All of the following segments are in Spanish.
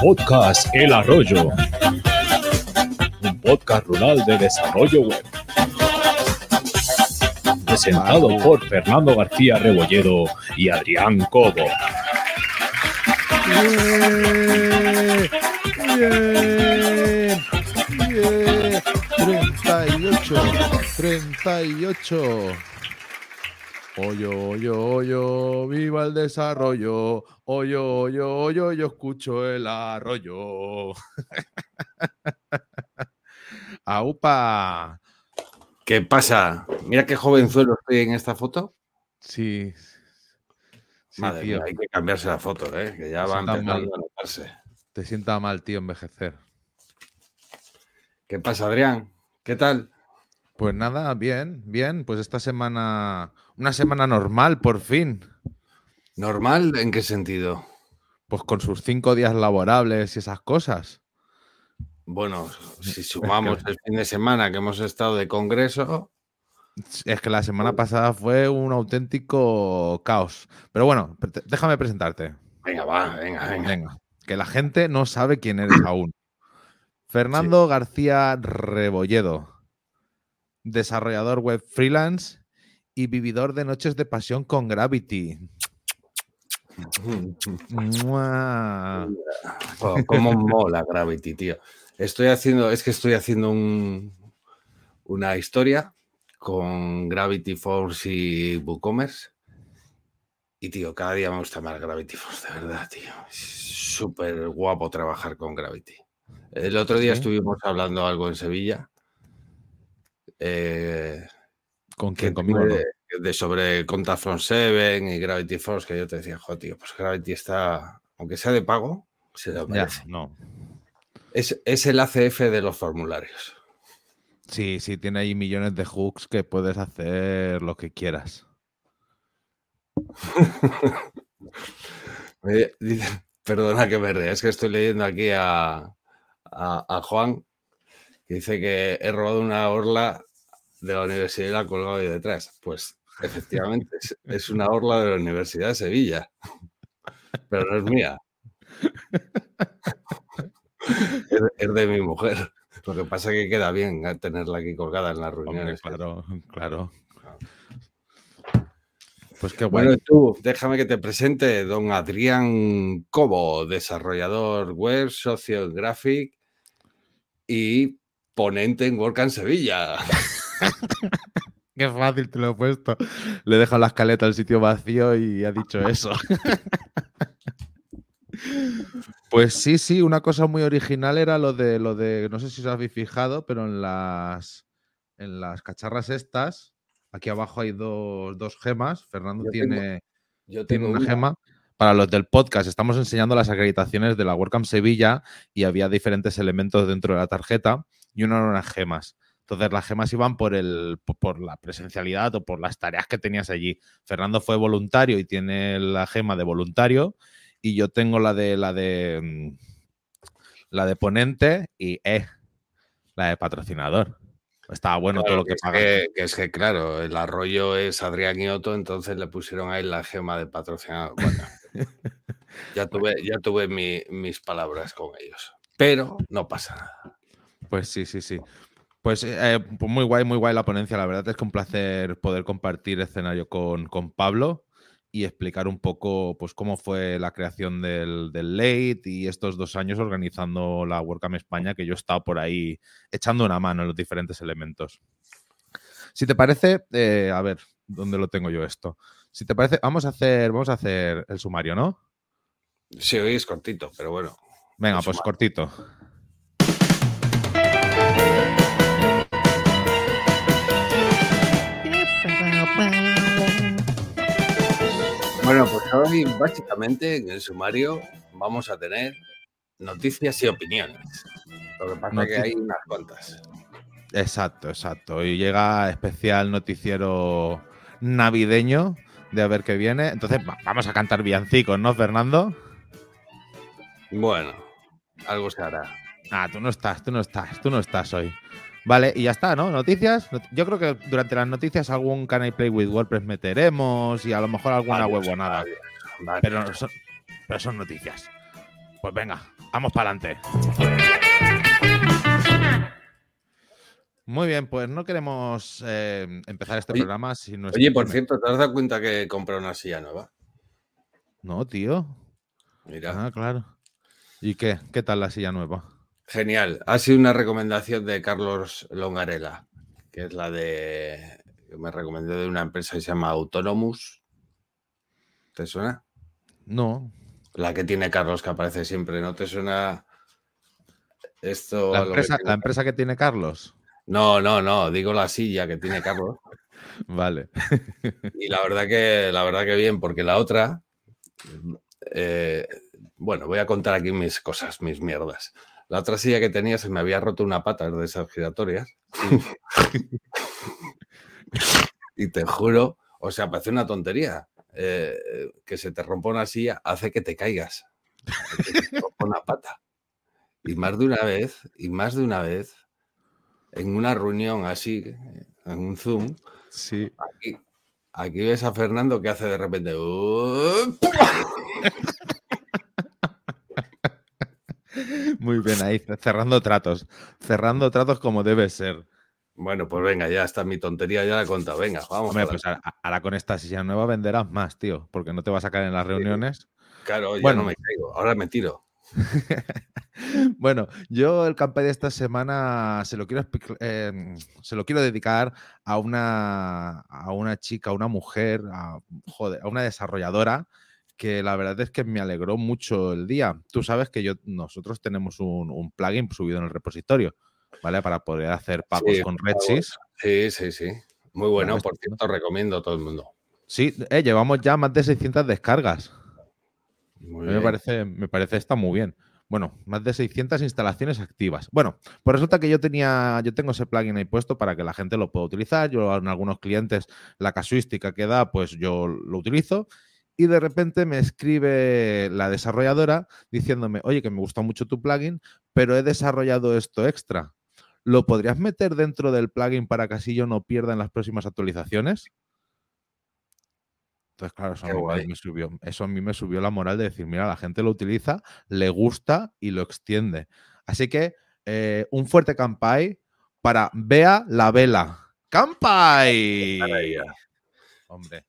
Podcast El Arroyo. Un podcast rural de desarrollo web. Presentado por Fernando García Rebolledo y Adrián Cobo. Bien, bien, bien. 38, 38. Oyo, oyo, oyo, viva el desarrollo. Oyo, oyo, oyo, yo escucho el arroyo. ¡Aupa! ¿Qué pasa? Mira qué jovenzuelo estoy en esta foto. Sí. sí, Madre tío. mía, hay que cambiarse la foto, ¿eh? que ya va Está empezando a notarse. Te sienta mal, tío, envejecer. ¿Qué pasa, Adrián? ¿Qué tal? Pues nada, bien, bien. Pues esta semana, una semana normal, por fin. ¿Normal? ¿En qué sentido? Pues con sus cinco días laborables y esas cosas. Bueno, si sumamos el fin de semana que hemos estado de congreso, Es que la semana pasada fue un auténtico caos. Pero bueno, déjame presentarte. venga, va, venga, venga. Venga, que la gente no sabe quién eres aún. Fernando García Rebolledo, desarrollador web freelance y vividor de noches de pasión con Gravity. Jo, ¿Cómo mola Gravity, tío? Estoy haciendo, es que estoy haciendo un- una historia con Gravity Force y WooCommerce. Y, tío, cada día me gusta más Gravity Force, de verdad, tío. Es súper guapo trabajar con Gravity. El otro día ¿Sí? estuvimos hablando algo en Sevilla. Eh, ¿Con quién? Conmigo. no? de, de sobre Contact from Seven y Gravity Force, que yo te decía, jo, tío, pues Gravity está, aunque sea de pago, se lo Ya, merece. no. Es, es el ACF de los formularios. Sí, sí, tiene ahí millones de hooks que puedes hacer lo que quieras. Me dice- perdona que me rea, es que estoy leyendo aquí a, a- a Juan, que dice que he robado una orla de la Universidad y la colgado ahí detrás. Pues efectivamente, es, es una orla de la Universidad de Sevilla, pero no es mía. Es, es de mi mujer. Lo que pasa es que queda bien tenerla aquí colgada en las reuniones. claro, claro. Pues qué guay. Bueno, tú, déjame que te presente don Adrián Cobo, desarrollador web, socio en Graphic y ponente en WordCamp Sevilla. Qué fácil te lo he puesto. Le he dejado la escaleta al sitio vacío y ha dicho eso. pues sí, sí, una cosa muy original era lo de lo de, no sé si os habéis fijado, pero en las en las cacharras estas, aquí abajo hay dos, dos gemas. Fernando Yo tengo- tiene, Yo tiene tengo una una. gema. Para los del podcast, estamos enseñando las acreditaciones de la WordCamp Sevilla y había diferentes elementos dentro de la tarjeta y uno eran unas gemas. Entonces las gemas iban por, el, po- por la presencialidad o por las tareas que tenías allí. Fernando fue voluntario y tiene la gema de voluntario y yo tengo la de la de mm, la de ponente y eh, la de patrocinador. Estaba bueno todo lo que pagas. que, que es que, claro, el arroyo es Adrián y Otto, entonces le pusieron ahí la gema de patrocinador. Bueno, ya tuve, ya tuve mi- mis palabras con ellos. Pero no pasa nada. Pues sí, sí, sí. Pues eh, pues muy guay, muy guay la ponencia. La verdad es que un placer poder compartir escenario con, con Pablo y explicar un poco pues, cómo fue la creación del, del Late y estos dos años organizando la WordCamp España, que yo he estado por ahí echando una mano en los diferentes elementos. Si te parece, eh, a ver, ¿dónde lo tengo yo esto? Si te parece, vamos a hacer, vamos a hacer el sumario, ¿no? Sí, hoy es cortito, pero bueno. Venga, pues sumario. cortito. Bueno, pues hoy básicamente en el sumario vamos a tener noticias y opiniones. Lo que pasa es que hay unas cuantas. Exacto, exacto. Y llega especial noticiero navideño de a ver qué viene. Entonces va- vamos a cantar villancicos, ¿no, Fernando? Bueno, algo se hará. Ah, tú no estás, tú no estás, tú no estás hoy. Vale, y ya está, ¿no? Noticias. Yo creo que durante las noticias algún Can I Play with WordPress meteremos y a lo mejor alguna Varios, huevonada. varios, varios. Pero son, pero son noticias. Pues venga, vamos para adelante. Muy bien, pues no queremos eh, empezar este Oye- programa si no es. Oye, por cierto, ¿te has dado cuenta que he comprado una silla nueva? No, tío. Mira. Ah, claro. ¿Y qué? ¿Qué tal la silla nueva? Genial. Ha sido una recomendación de Carlos Longarela, que es la de. que me recomendó de una empresa que se llama Autonomous. ¿Te suena? No. La que tiene Carlos, que aparece siempre. ¿No te suena esto? La lo que empresa, tiene la empresa que tiene Carlos. No, no, no. Digo la silla que tiene Carlos. Vale. Y la verdad que, la verdad que bien, porque la otra. eh, bueno, voy a contar aquí mis cosas, mis mierdas. La otra silla que tenía se me había roto una pata de esas giratorias. y te juro, o sea, parece una tontería. eh, que se te rompa una silla hace que te caigas. que se te rompa una pata. Y más de una vez, y más de una vez, en una reunión así, en un Zoom, Sí. Aquí, aquí ves a Fernando que hace de repente. Muy bien, ahí cerrando tratos. Cerrando tratos como debe ser. Bueno, pues venga, ya está mi tontería, ya la he contado. Venga, vamos. Hombre, a pues ahora, ahora con esta silla nueva venderás más, tío, porque no te vas a caer en las reuniones. Claro, ya bueno. no me caigo, ahora me tiro. Bueno, yo el campaña de esta semana se lo quiero eh, se lo quiero dedicar a una a una chica, a una mujer, a, joder, a una desarrolladora que la verdad es que me alegró mucho el día. Tú sabes que yo nosotros tenemos un, un plugin subido en el repositorio, ¿vale? Para poder hacer pagos Sí, con. Redsys. Sí, sí, sí. Muy bueno, Vale, por cierto, recomiendo a todo el mundo. Sí, eh, llevamos ya más de 600 descargas. Muy me bien. parece, me parece está muy bien. Bueno, más de 600 instalaciones activas. Bueno, pues resulta que yo tenía, yo tengo ese plugin ahí puesto para que la gente lo pueda utilizar. Yo en algunos clientes la casuística que da, pues yo lo utilizo. Y de repente me escribe la desarrolladora diciéndome, oye, que me gusta mucho tu plugin, pero he desarrollado esto extra. ¿Lo podrías meter dentro del plugin para que así yo no pierda en las próximas actualizaciones? Entonces, claro, eso a, mí me- subió, eso a mí me subió la moral de decir, mira, la gente lo utiliza, le gusta y lo extiende. Así que eh, un fuerte campai para Bea la Vela. ¡Campai! Hombre,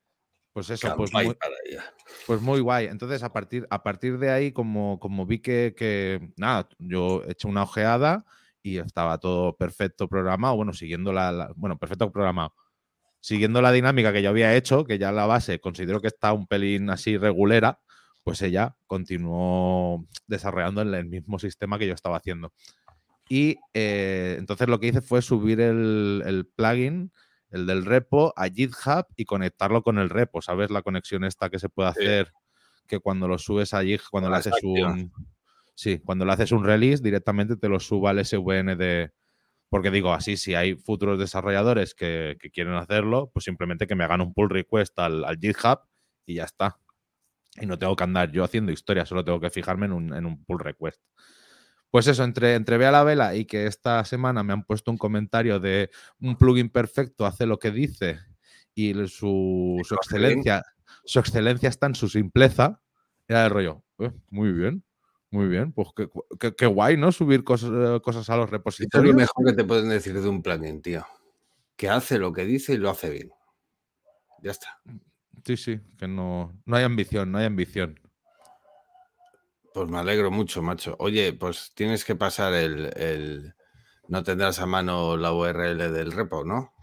pues eso, pues muy, pues muy guay. Entonces, a partir, a partir de ahí, como, como vi que, que, nada, yo he hecho una ojeada y estaba todo perfecto programado, bueno, siguiendo la, la- bueno, perfecto programado. Siguiendo la dinámica que yo había hecho, que ya la base considero que está un pelín así regulera, pues ella continuó desarrollando en el mismo sistema que yo estaba haciendo. Y eh, entonces lo que hice fue subir el, el plugin, el del repo, a GitHub y conectarlo con el repo. ¿Sabes? La conexión esta que se puede Sí. hacer, que cuando lo subes a GitHub, cuando le haces un. Sí, cuando le haces un release, directamente te lo suba al SVN de. Porque digo, así, si hay futuros desarrolladores que, que quieren hacerlo, pues simplemente que me hagan un pull request al, al GitHub y ya está. Y no tengo que andar yo haciendo historia, solo tengo que fijarme en un, en un pull request. Pues eso, entre, entre Vea la Vela y que esta semana me han puesto un comentario de un plugin perfecto hace lo que dice y su, su excelencia, su excelencia está en su simpleza, era el rollo. "Eh, muy bien, muy bien. Pues qué, qué- qué guay, ¿no? Subir cosas, eh, cosas a los Esto es lo repositorios. mejor que te pueden decir de un plugin, tío. Que hace lo que dice y lo hace bien. Ya está. Sí, sí, que no, no hay ambición, no hay ambición. Pues me alegro mucho, macho. Oye, pues tienes que pasar el, el- No tendrás a mano la URL del repo, ¿no?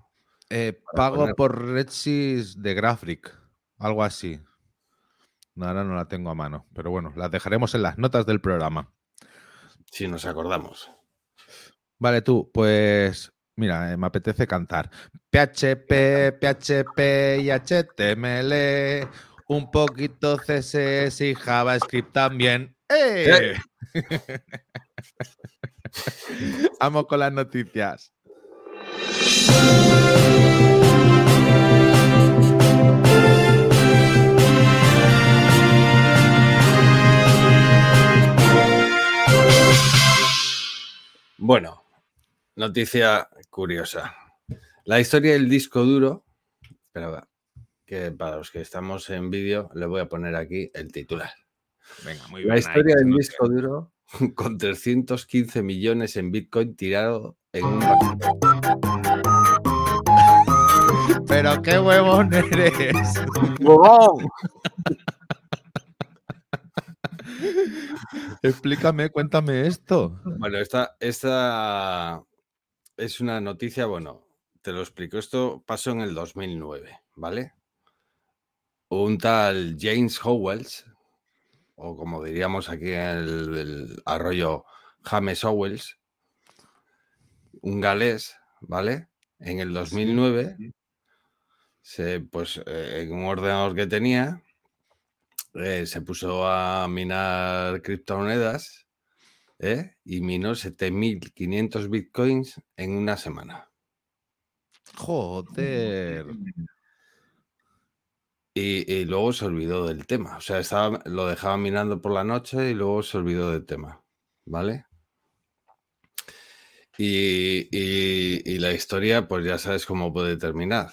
Eh, pago poner- por Redsys de Graphic, algo así. No, ahora no la tengo a mano, pero bueno, las dejaremos en las notas del programa. Si nos acordamos. Vale, tú, pues mira, eh, me apetece cantar. PHP, PHP y HTML, un poquito CSS y JavaScript también. ¡Eh! Vamos con las noticias. Bueno, noticia curiosa. La historia del disco duro, pero que para los que estamos en vídeo, le voy a poner aquí el titular. Venga, muy La historia del disco duro con 315 millones en Bitcoin tirado en un banco. Pero qué huevón eres. Explícame, cuéntame esto. Bueno, esta, esta es una noticia, bueno, te lo explico. Esto pasó en el 2009, ¿vale? Un tal James Howells, o como diríamos aquí en el, el arroyo James Howells, un galés, ¿vale? En el 2009, se, pues eh, en un ordenador que tenía, eh, se puso a minar criptomonedas ¿eh? y minó 7.500 bitcoins en una semana. Joder. Y, y luego se olvidó del tema. O sea, estaba, lo dejaba minando por la noche y luego se olvidó del tema. ¿Vale? Y, y- y la historia, pues ya sabes cómo puede terminar.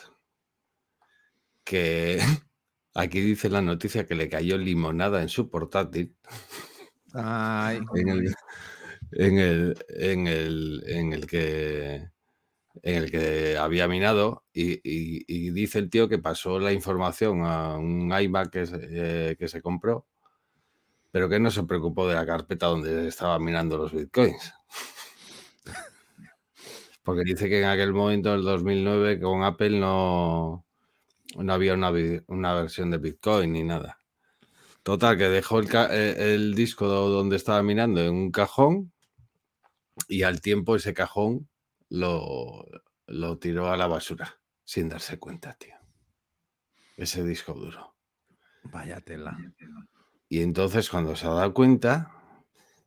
Que aquí dice la noticia que le cayó limonada en su portátil. Ay. en el, en el, en el, en el que en el que había minado y, dice el tío que pasó la información a un iMac que se, eh, que se compró, pero que no se preocupó de la carpeta donde estaba minando los bitcoins. Porque dice que en aquel momento, en el 2009, con Apple no, no había una, una versión de Bitcoin ni nada. Total, que dejó el, eh, el disco do- donde estaba minando en un cajón y al tiempo ese cajón lo, lo tiró a la basura sin darse cuenta, tío. Ese disco duro. Vaya tela. Y entonces cuando se ha dado cuenta,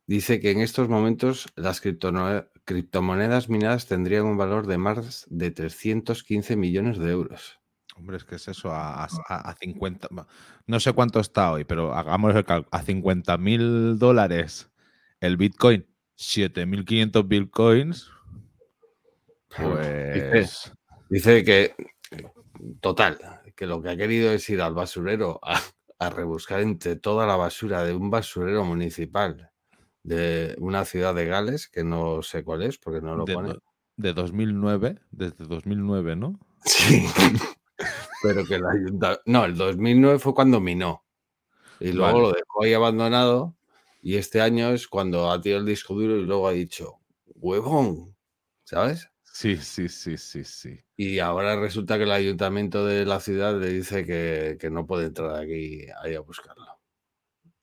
dice que en estos momentos las criptomonedas minadas tendrían un valor de más de 315 millones de euros. Hombre, es que es eso, a, a- a 50. va, No sé cuánto está hoy, pero hagamos el cálculo. A 50 mil dólares el Bitcoin, 7.500 Bitcoins. Pues. Dice que, total, que lo que ha querido es ir al basurero a, a rebuscar entre toda la basura de un basurero municipal de una ciudad de Gales, que no sé cuál es, porque no lo de, pone. de 2009, desde 2009, ¿no? Sí. Pero que la ayunta- No, el 2009 fue cuando minó. Y luego Vale. lo dejó ahí abandonado. Y este año es cuando ha tirado el disco duro y luego ha dicho, huevón, ¿sabes? Sí, sí, sí, sí, sí. Y ahora resulta que el ayuntamiento de la ciudad le dice que, que no puede entrar aquí ahí a buscarlo.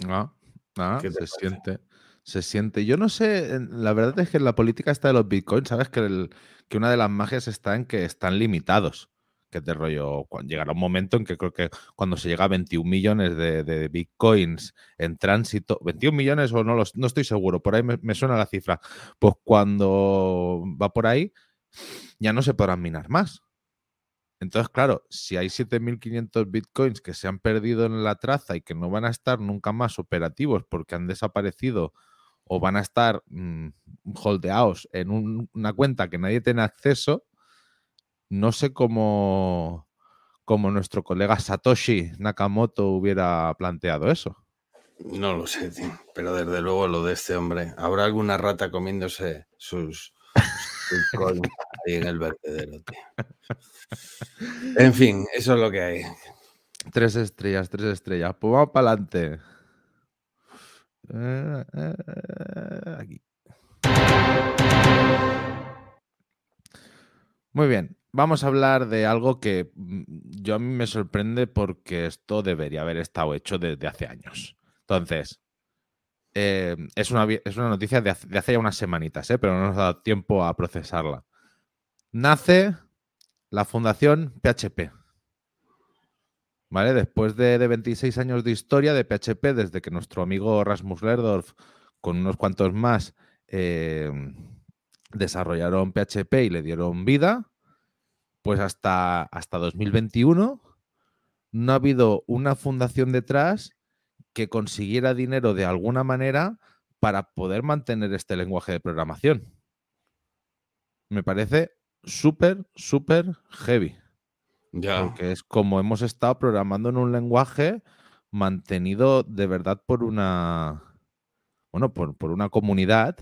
Ah, ah, ¿Qué te se parece? siente. Se siente. Yo no sé, la verdad es que en la política está de los bitcoins, sabes que, el- que una de las magias está en que están limitados. Que te rollo, cuando llegará un momento en que creo que cuando se llega a 21 millones de, de bitcoins en tránsito, 21 millones o no, los, no estoy seguro, por ahí me, me suena la cifra. Pues cuando va por ahí, ya no se podrán minar más. Entonces, claro, si hay 7.500 bitcoins que se han perdido en la traza y que no van a estar nunca más operativos porque han desaparecido o van a estar mm, holdeados en un- una cuenta que nadie tiene acceso, no sé cómo, cómo nuestro colega Satoshi Nakamoto hubiera planteado eso. No lo sé, pero desde luego lo de este hombre. ¿Habrá alguna rata comiéndose sus, en el vertedero, tío? En fin, eso es lo que hay. Tres estrellas, tres estrellas. Pues vamos para adelante. aquí. Muy bien, vamos a hablar de algo que mm, yo a mí me sorprende porque esto debería haber estado hecho desde hace años. Entonces, eh, es, una, es una noticia de hace, ya unas semanitas, ¿eh? pero no nos ha dado tiempo a procesarla. Nace la fundación PHP. ¿Vale? Después de, de 26 años de historia de PHP, desde que nuestro amigo Rasmus Lerdorf, con unos cuantos más, eh, desarrollaron PHP y le dieron vida, pues hasta, hasta 2021 no ha habido una fundación detrás que consiguiera dinero de alguna manera para poder mantener este lenguaje de programación. Me parece súper, súper heavy. Ya. Porque es como hemos estado programando en un lenguaje mantenido de verdad por una. Bueno, por, por una comunidad.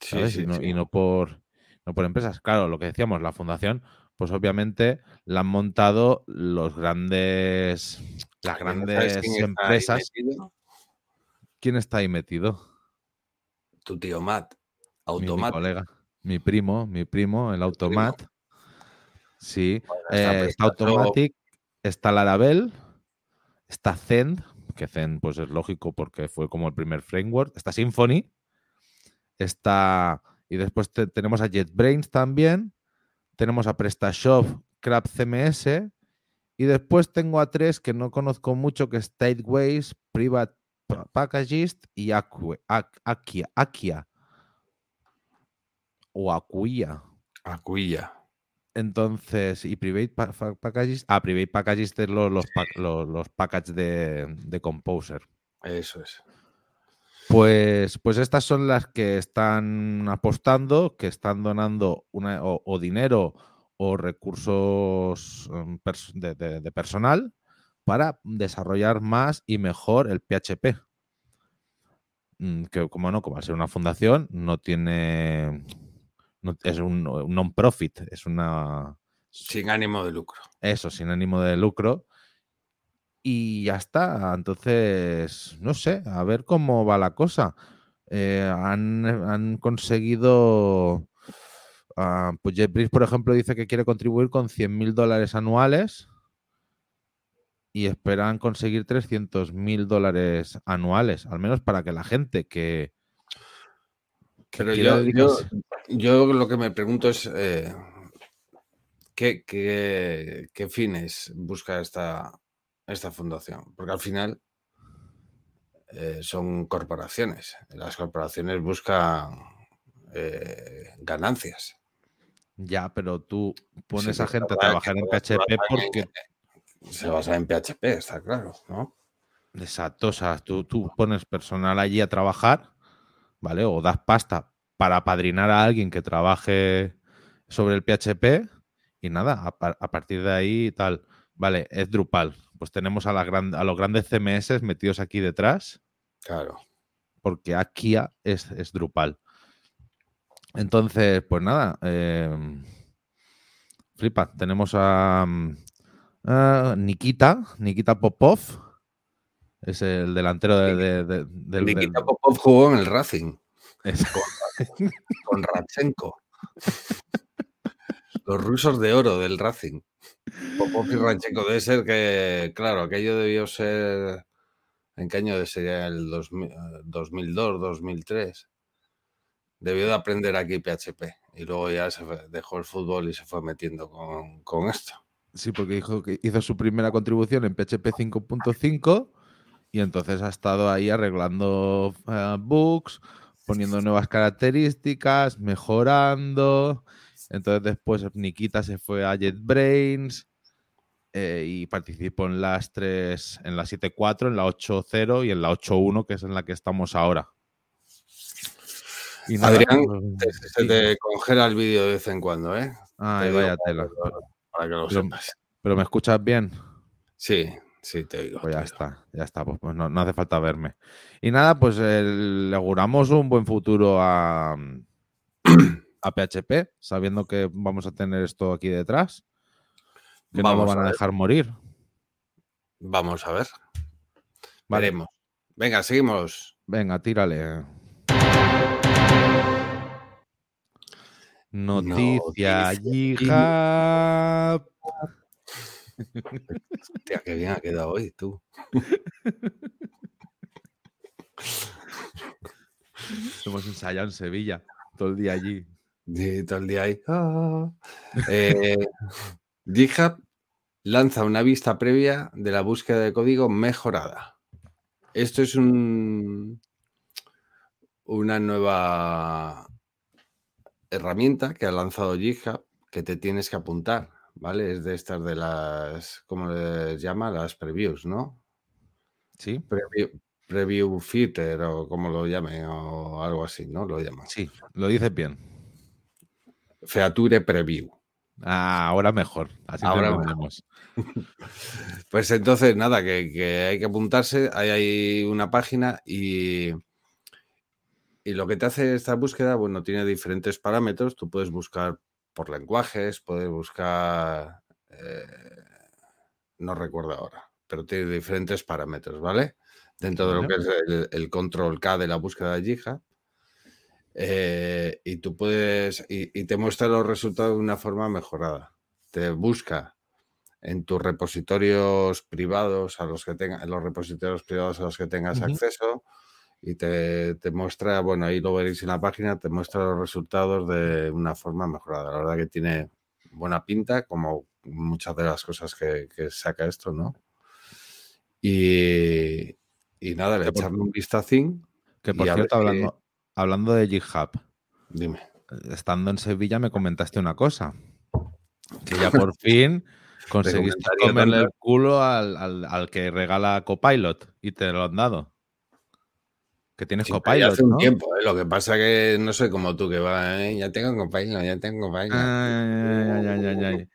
Sí, ¿sabes? sí, y, no, sí. y no por, no por empresas. Claro, lo que decíamos, la fundación, pues obviamente la han montado los grandes. Las ¿Sabes grandes quién empresas. ¿Quién está ahí metido? Tu tío Matt. Mi- colega. Mi primo, mi primo, el Automat. Sí. está Eh, está Automatic, está Laravel, está Zend, que Zend pues es lógico porque fue como el primer framework, está Symfony, está y después te- tenemos a JetBrains también, tenemos a PrestaShop, Crap CMS y después tengo a tres que no conozco mucho que es Stateways, Private Pa- Packagist y Acue- Ac- Akia, Akia o Acuia. Acuilla. Entonces, y Private pa- fa- Packages. Ah, Private Packages es los, los, los packages de, de Composer. Eso es. Pues, pues estas son las que están apostando, que están donando una, o, o dinero o recursos em, pers- de, de- de personal para desarrollar más y mejor el PHP. Mm, Que como no, como al ser una fundación, no tiene. no- es un, un non-profit, es una. Sin ánimo de lucro. Eso, sin ánimo de lucro. Y ya está. Entonces, no sé, a ver cómo va la cosa. Eh, han, han conseguido. ah, pues JetBrains, por ejemplo, dice que quiere contribuir con 100 mil dólares anuales y esperan conseguir 300 mil dólares anuales, al menos para que la gente que. que Pero yo, yo, lo que me pregunto es eh, ¿qué, qué, qué fines busca esta, esta fundación? Porque al final eh, son corporaciones. Las corporaciones buscan eh, ganancias. Ya, pero tú pones Sí, a gente a trabajar en PHP porque Se basa en PHP, está claro, ¿no? Exacto, o sea, tú, tú pones personal allí a trabajar, ¿vale? O das pasta para apadrinar a alguien que trabaje sobre el PHP y nada, a, par- a partir de ahí tal. Vale, es Drupal. Pues tenemos a, la gran- a los grandes CMS metidos aquí detrás, Claro. porque Akia es, es Drupal. Entonces, pues nada, eh, flipa, tenemos a, mm, a Nikita, Nikita Popov, es el delantero de- de- de- del, del- Nikita Popov jugó en el Racing es- con Radchenko. Los rusos de oro del Racing. Popov y Radchenko. Debe ser que, claro, aquello debió ser. ¿En qué año sería el 2000, eh, 2002, 2003? Debió de aprender aquí PHP y luego ya se dejó el fútbol y se fue metiendo con, con esto. Sí, porque que hizo su primera contribución en PHP 5.5 y entonces ha estado ahí arreglando eh, bugs, poniendo nuevas características, mejorando. Entonces después Nikita se fue a JetBrains eh, y participó en las tres, en la 7.4, en la 8.0 y en la 8.1, que es en la que estamos ahora. Y nada, Adrián, pues, Te- Se sí. te congela el vídeo de vez en cuando, ¿eh? Ay, te digo vaya para tela. que lo- Para que lo Pero- sepas. Pero me escuchas bien. Sí, sí, te digo. Pues ya está, ya está, pues, pues no, no hace falta verme. Y nada, pues eh, le auguramos un buen futuro a, a PHP, sabiendo que vamos a tener esto aquí detrás, que no lo van a dejar morir. Vamos a ver. Vale. Veremos. Venga, seguimos. Venga, tírale. Noticia Noticia GitHub. Hostia, qué bien ha quedado hoy, tú. Hemos ensayado en Sevilla todo el día allí. Y todo el día ahí. ah. Eh, GitHub lanza una vista previa de la búsqueda de código mejorada. Esto es un, una nueva herramienta que ha lanzado GitHub que te tienes que apuntar, ¿vale? Es de estas de las, ¿cómo les llama? Las previews, ¿no? ¿Sí? Preview, preview o como lo llamen o algo así, ¿no? Lo llaman. Sí, lo dices bien. Feature Preview. Ah, ahora mejor. Así Ahora mejor. Pues entonces, nada, que, que hay que apuntarse. Hay una página y, y lo que te hace esta búsqueda, bueno, tiene diferentes parámetros. Tú puedes buscar por lenguajes, puedes buscar. eh, no recuerdo ahora, pero tiene diferentes parámetros, ¿vale? Dentro de lo que es el, el control K de la búsqueda de GitHub. Eh, y tú puedes. Y, y te muestra los resultados de una forma mejorada. Te busca en tus repositorios privados a los que tengas, en los repositorios privados a los que tengas acceso y te, te muestra, bueno, ahí lo veréis en la página, te muestra los resultados de una forma mejorada. La verdad que tiene buena pinta, como muchas de las cosas que, que saca esto, ¿no? Y, y nada, le echarle un vistacín. Que por cierto, hablando, hablando de GitHub, Dime. estando en Sevilla me comentaste una cosa. Que ya por fin conseguiste comerle el culo al, al- al que regala Copilot y te lo han dado. Que tienes Sí, ya Copilot, hace un tiempo, ¿eh? lo que pasa que no soy como tú que va, ¿eh? ya tengo Copilot, ya tengo Copilot. Ay, ay.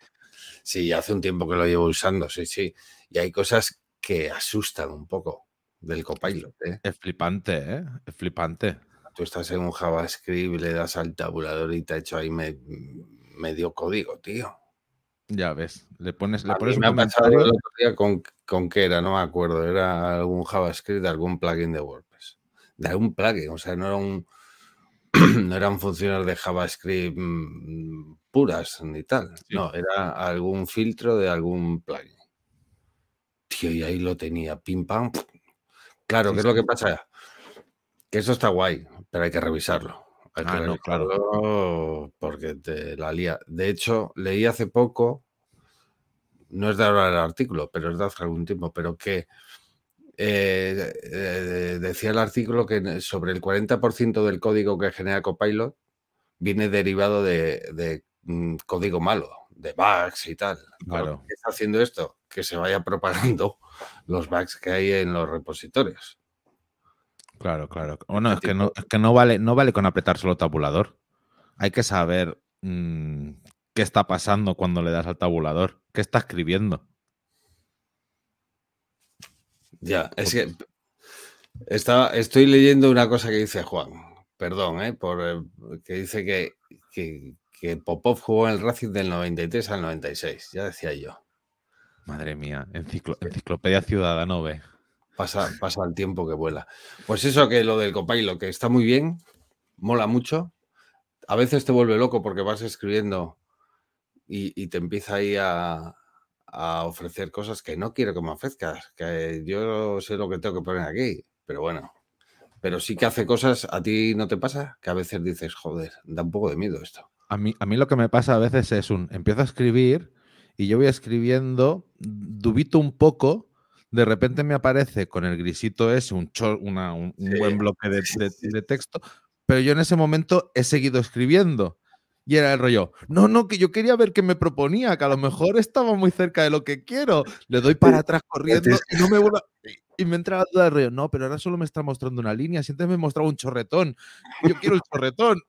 Sí, hace un tiempo que lo llevo usando, sí, sí. Y hay cosas que asustan un poco del Copilot. ¿eh? Es flipante, ¿eh? Es flipante. Tú estás en un JavaScript, le das al tabulador y te ha hecho ahí me- medio código, tío. Ya ves. Le pones, le pones un me ha pasado comentario. el otro día con, con qué era, no me acuerdo. Era algún JavaScript de algún plugin de WordPress. De algún plugin, o sea, no era un no eran funciones de JavaScript mm, puras ni tal. Sí. No, era algún filtro de algún plugin. Tío, y ahí lo tenía, pim pam. Claro, Sí, ¿qué es lo que pasa? Que eso está guay, pero hay que revisarlo. Hay que Ah, no, claro. revisarlo porque te la lía. De hecho, leí hace poco, no es de ahora el artículo, pero es de hace algún tiempo, pero que eh, eh, decía el artículo que sobre el 40% del código que genera Copilot viene derivado de, de, mm, código malo, de bugs y tal. Claro. ¿Qué está haciendo esto? Que se vaya propagando los bugs que hay en los repositorios. Claro, claro. Bueno, es que no, es que no vale, no vale con apretar solo tabulador. Hay que saber mm, qué está pasando cuando le das al tabulador. ¿Qué está escribiendo? Ya, es que está, estoy leyendo una cosa que dice Juan, perdón, ¿eh? por, eh, que dice que, que, que Popov jugó en el Racing del 93 al 96, ya decía yo. Madre mía, enciclo- enciclopedia ciudadano ve. Pasa, pasa el tiempo que vuela. Pues eso que lo del Copilot, que está muy bien, mola mucho. A veces te vuelve loco porque vas escribiendo y, te empieza ahí a, a ofrecer cosas que no quiero que me ofrezcas, que yo sé lo que tengo que poner aquí, pero bueno. Pero sí que hace cosas, ¿a ti no te pasa? Que a veces dices, joder, da un poco de miedo esto. A mí, a mí lo que me pasa a veces es un, empiezo a escribir y yo voy escribiendo, dubito un poco, de repente me aparece con el grisito ese, un, cho- una- un, un Sí, buen bloque de, texto, pero yo en ese momento he seguido escribiendo. Y era el rollo, no, no, que yo quería ver qué me proponía, que a lo mejor estaba muy cerca de lo que quiero. Le doy para atrás corriendo y no me vuelvo a- Y me entra la duda del rollo, no, pero ahora solo me está mostrando una línea, si antes me mostraba un chorretón. Yo quiero el chorretón.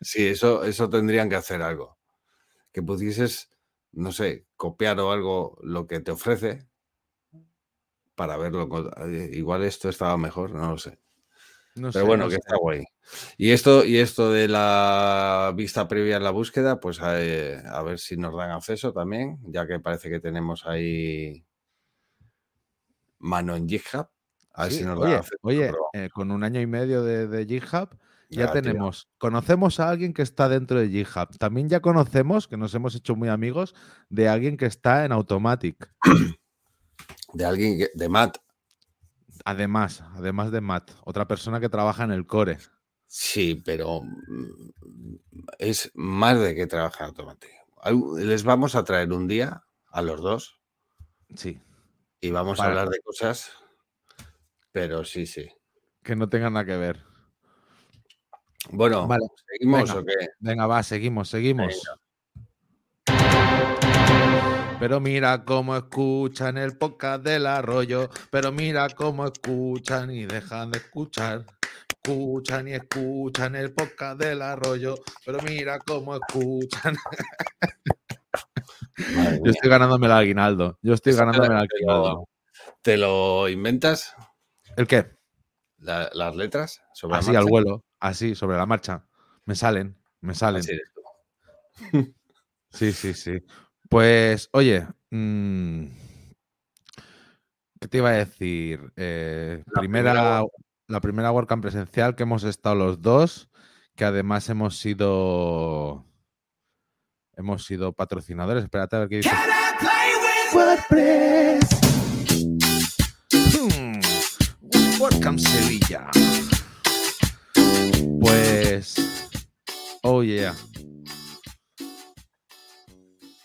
Sí, eso, eso tendrían que hacer algo. Que pudieses, no sé, copiar o algo lo que te ofrece para verlo. Igual esto estaba mejor, no lo sé. No Pero sé, bueno, no que sé. está guay. Y esto, y esto de la vista previa en la búsqueda, pues eh, a ver si nos dan acceso también, ya que parece que tenemos ahí mano en GitHub. A ver Sí, si nos dan oye, acceso. oye, eh, con un año y medio de, de GitHub, ya tío, tenemos, conocemos a alguien que está dentro de GitHub. También ya conocemos, que nos hemos hecho muy amigos, de alguien que está en Automatic. de alguien que, de Matt. Además, además de Matt, otra persona que trabaja en el core. Sí, pero mm, es más de que trabajar automático. Al- Les vamos a traer un día a los dos Sí, y vamos Para- a hablar de cosas, pero sí, sí. que no tenga nada que ver. Bueno, Vale, ¿seguimos venga. o qué? Venga, va, seguimos, seguimos. Pero mira cómo escuchan el podcast del arroyo. Pero mira cómo escuchan y dejan de escuchar. escuchan y escuchan el podcast del arroyo, pero mira cómo escuchan. Yo estoy ganándome el aguinaldo. Yo estoy ganándome el aguinaldo. ¿Te lo inventas? ¿El qué? las letras. Sobre así al vuelo, así, sobre la marcha. Me salen, me salen. sí, sí, sí. Pues, oye, mm, ¿qué te iba a decir? Eh, primera, la primera WordCamp presencial que hemos estado los dos, que además hemos sido hemos sido patrocinadores. Espérate a ver qué dice. WordPress. Hmm, WordCamp Sevilla. Pues. Oh yeah.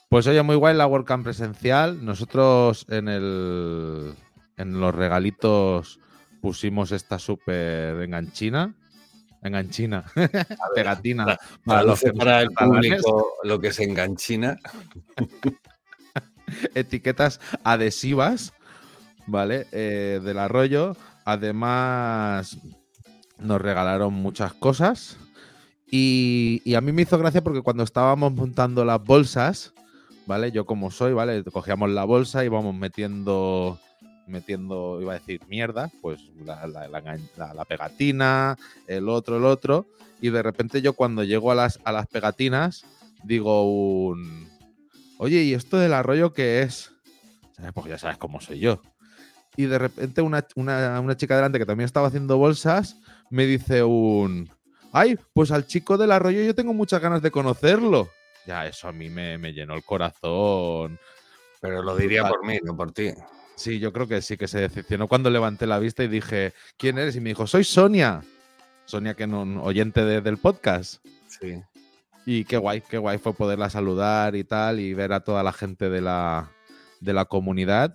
Pues oye, muy guay la WordCamp presencial. Nosotros en el. En los regalitos pusimos esta súper enganchina. Enganchina. Pegatina. Para, para el público lo que es enganchina. Etiquetas adhesivas, ¿vale? Eh, del arroyo. Además, nos regalaron muchas cosas. Y, a mí me hizo gracia porque cuando estábamos montando las bolsas, ¿vale? Yo como soy, ¿vale? Cogíamos la bolsa y íbamos metiendo metiendo, iba a decir mierda, pues la, pegatina, el otro, el otro, y de repente yo cuando llego a las, a las pegatinas digo un, oye, ¿y esto del arroyo qué es? Porque ya sabes cómo soy yo. Y de repente una, una chica delante que también estaba haciendo bolsas me dice un, ay, pues al chico del arroyo yo tengo muchas ganas de conocerlo. Ya, eso a mí me, me llenó el corazón. Pero lo diría por mí, no por ti. Sí, yo creo que sí, que se decepcionó cuando levanté la vista y dije, ¿quién eres? Y me dijo, soy Sonia. Sonia, que no, oyente del podcast. Sí. Y qué guay, qué guay fue poderla saludar y tal, y ver a toda la gente de la, de la comunidad.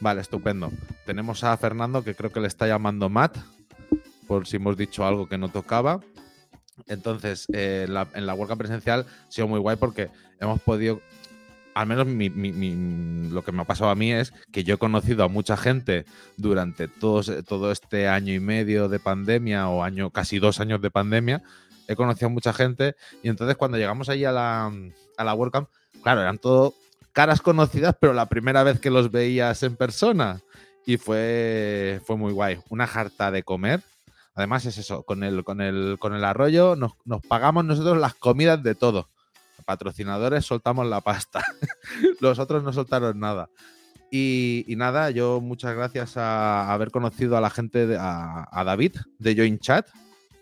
Vale, estupendo. Tenemos a Fernando, que creo que le está llamando Matt, por si hemos dicho algo que no tocaba. Entonces, eh, la, en la presencial ha sido muy guay porque hemos podido al menos lo que me ha pasado a mí es que yo he conocido a mucha gente durante todo, todo este año y medio de pandemia o año, casi dos años de pandemia. He conocido a mucha gente y entonces cuando llegamos ahí a la, a la WordCamp, claro, eran todo caras conocidas, pero la primera vez que los veías en persona. Y fue, fue muy guay. Una jarta de comer. Además es eso, con el, con el, con el arroyo nos, pagamos nosotros las comidas de todo patrocinadores soltamos la pasta. Los otros no soltaron nada. Y, nada, yo muchas gracias a, haber conocido a la gente, de, a, David de Join Chat,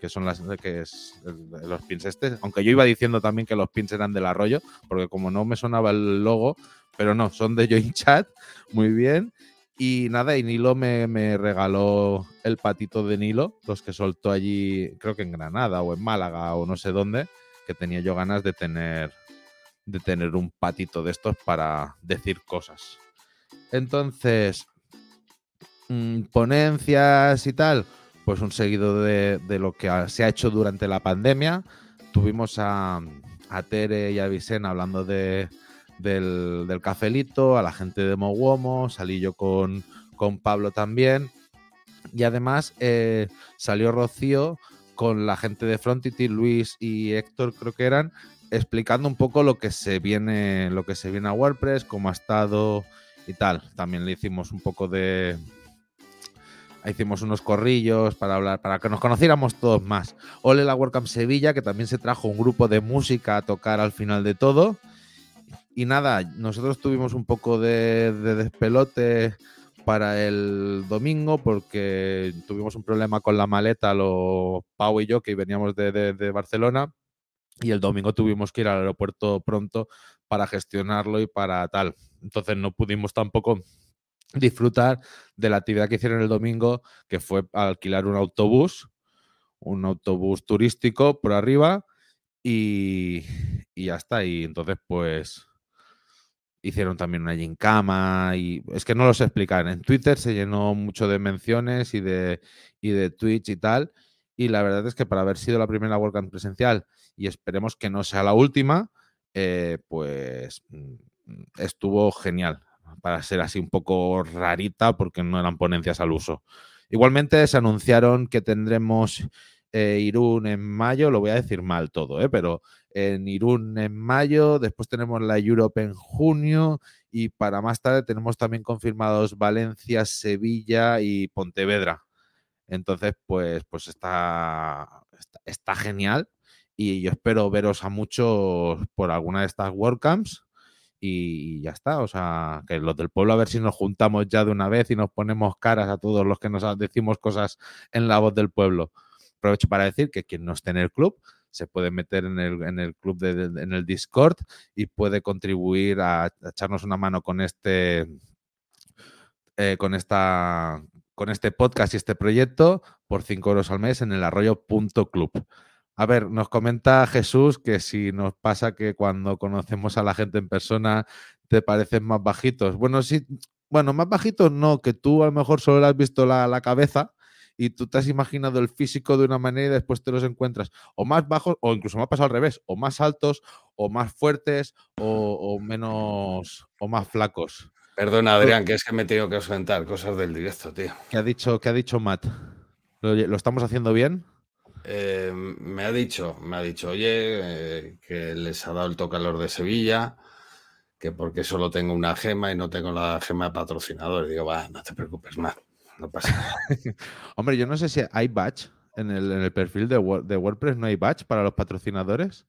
que son las que es los pins este, aunque yo iba diciendo también que los pins eran del arroyo, porque como no me sonaba el logo, pero no, son de Join Chat, muy bien. Y nada, y Nilo me, me, regaló el patito de Nilo, los que soltó allí, creo que en Granada o en Málaga o no sé dónde que tenía yo ganas de tener, de tener un patito de estos para decir cosas. Entonces, mm, ponencias y tal, pues un seguido de, lo que se ha hecho durante la pandemia. Tuvimos a, a Tere y a Vicena hablando de, del, del, cafelito, a la gente de Moguomo, salí yo con, con Pablo también. Y además eh, salió Rocío con la gente de Frontity, Luis y Héctor creo que eran, explicando un poco lo que se viene, lo que se viene a WordPress, cómo ha estado y tal. También le hicimos un poco de hicimos unos corrillos para hablar, para que nos conociéramos todos más. Ole la WordCamp Sevilla, que también se trajo un grupo de música a tocar al final de todo. Y nada, nosotros tuvimos un poco de, de despelote para el domingo porque tuvimos un problema con la maleta, lo Pau y yo, que veníamos de, Barcelona, y el domingo tuvimos que ir al aeropuerto pronto para gestionarlo y para tal. Entonces no pudimos tampoco disfrutar de la actividad que hicieron el domingo, que fue alquilar un autobús, un autobús turístico por arriba y, y ya está. Y entonces pues hicieron también una gincama y es que no lo sé explicar. En Twitter se llenó mucho de menciones y de, y de Twitch y tal. Y la verdad es que para haber sido la primera WordCamp presencial y esperemos que no sea la última, eh, pues mm, estuvo genial para ser así un poco rarita porque no eran ponencias al uso. Igualmente se anunciaron que tendremos eh, Irún en mayo, lo voy a decir mal todo, ¿eh? pero en Irún en mayo, después tenemos la Europe en junio y para más tarde tenemos también confirmados Valencia, Sevilla y Pontevedra. Entonces, pues, pues está, está, genial y yo espero veros a muchos por alguna de estas WordCamps y ya está. O sea, que los del pueblo a ver si nos juntamos ya de una vez y nos ponemos caras a todos los que nos decimos cosas en la voz del pueblo. Aprovecho para decir que quien no esté en el club se puede meter en el, en el club, de, en el Discord y puede contribuir a, echarnos una mano con este, eh, con esta, con este podcast y este proyecto por 5 euros al mes en el arroyo.club. A ver, nos comenta Jesús que si nos pasa que cuando conocemos a la gente en persona te parecen más bajitos. Bueno, sí, bueno, más bajitos no, que tú a lo mejor solo le has visto la, cabeza y tú te has imaginado el físico de una manera y después te los encuentras o más bajos o incluso me ha pasado al revés, o más altos o más fuertes o, menos o más flacos. Perdona, Adrián, que es que me tengo que ausentar cosas del directo, tío. ¿Qué ha dicho, qué ha dicho Matt? ¿Lo estamos haciendo bien? Eh, me ha dicho, me ha dicho, oye, eh, que les ha dado el tocalor de Sevilla, que porque solo tengo una gema y no tengo la gema de patrocinador. Y digo, va, no te preocupes más, no pasa nada. Hombre, yo no sé si hay batch en el, perfil de, WordPress, ¿no hay batch para los patrocinadores?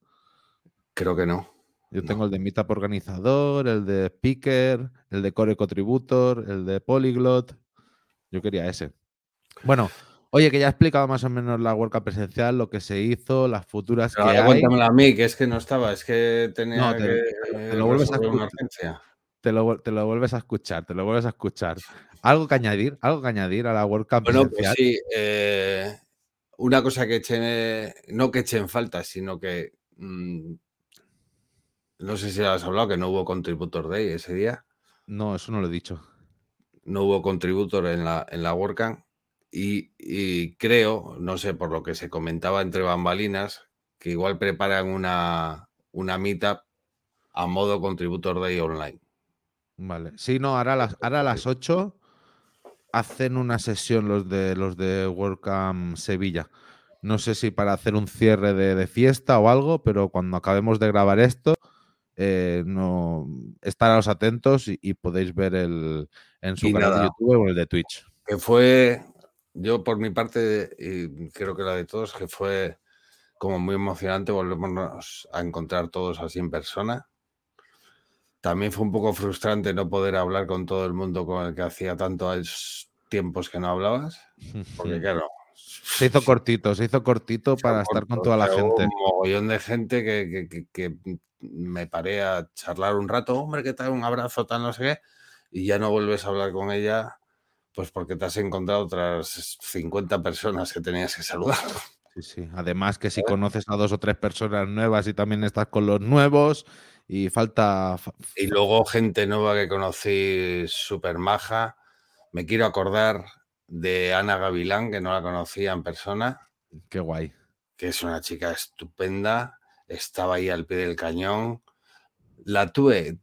Creo que no. Yo tengo el de Meetup Organizador, el de Speaker, el de Core Contributor, el de Polyglot. Yo quería ese. Bueno, Oye, que ya he explicado más o menos la WordCamp presencial, lo que se hizo, las futuras que hay. Cuéntamelo a mí, que es que no estaba, es que tenía te, que, te, lo vuelves a escuchar. Te lo, te lo, vuelves a escuchar, te lo vuelves a escuchar. ¿Algo que añadir? ¿Algo que añadir a la WordCamp bueno, Pues sí, eh, una cosa que eché, no que eché en falta, sino que mm, no sé si has hablado que no hubo Contributor Day ese día. No, eso no lo he dicho. No hubo Contributor en la, en la WordCamp y, creo, no sé, por lo que se comentaba entre bambalinas, que igual preparan una, una meetup a modo contributor day online. Vale. Sí, no, ahora a las, ahora a las 8 hacen una sesión los de los de WordCamp Sevilla. No sé si para hacer un cierre de, fiesta o algo, pero cuando acabemos de grabar esto, eh, no estaros atentos y, podéis ver el en su canal de YouTube o el de Twitch. Que fue yo por mi parte, y creo que la de todos, que fue como muy emocionante volvernos a encontrar todos así en persona. También fue un poco frustrante no poder hablar con todo el mundo con el que hacía tantos tiempos que no hablabas, porque claro... Se hizo cortito, se hizo cortito para estar con toda la gente. Un mogollón de gente que, que, me paré a charlar un rato, hombre, ¿qué tal? Un abrazo, tal, no sé qué, y ya no vuelves a hablar con ella pues porque te has encontrado otras 50 personas que tenías que saludar. Sí, sí. Además que si conoces a dos o tres personas nuevas y también estás con los nuevos y falta... Y luego gente nueva que conocí súper maja. Me quiero acordar de Ana Gavilán, que no la conocía en persona. Qué guay. Que es una chica estupenda. Estaba ahí al pie del cañón. La tuve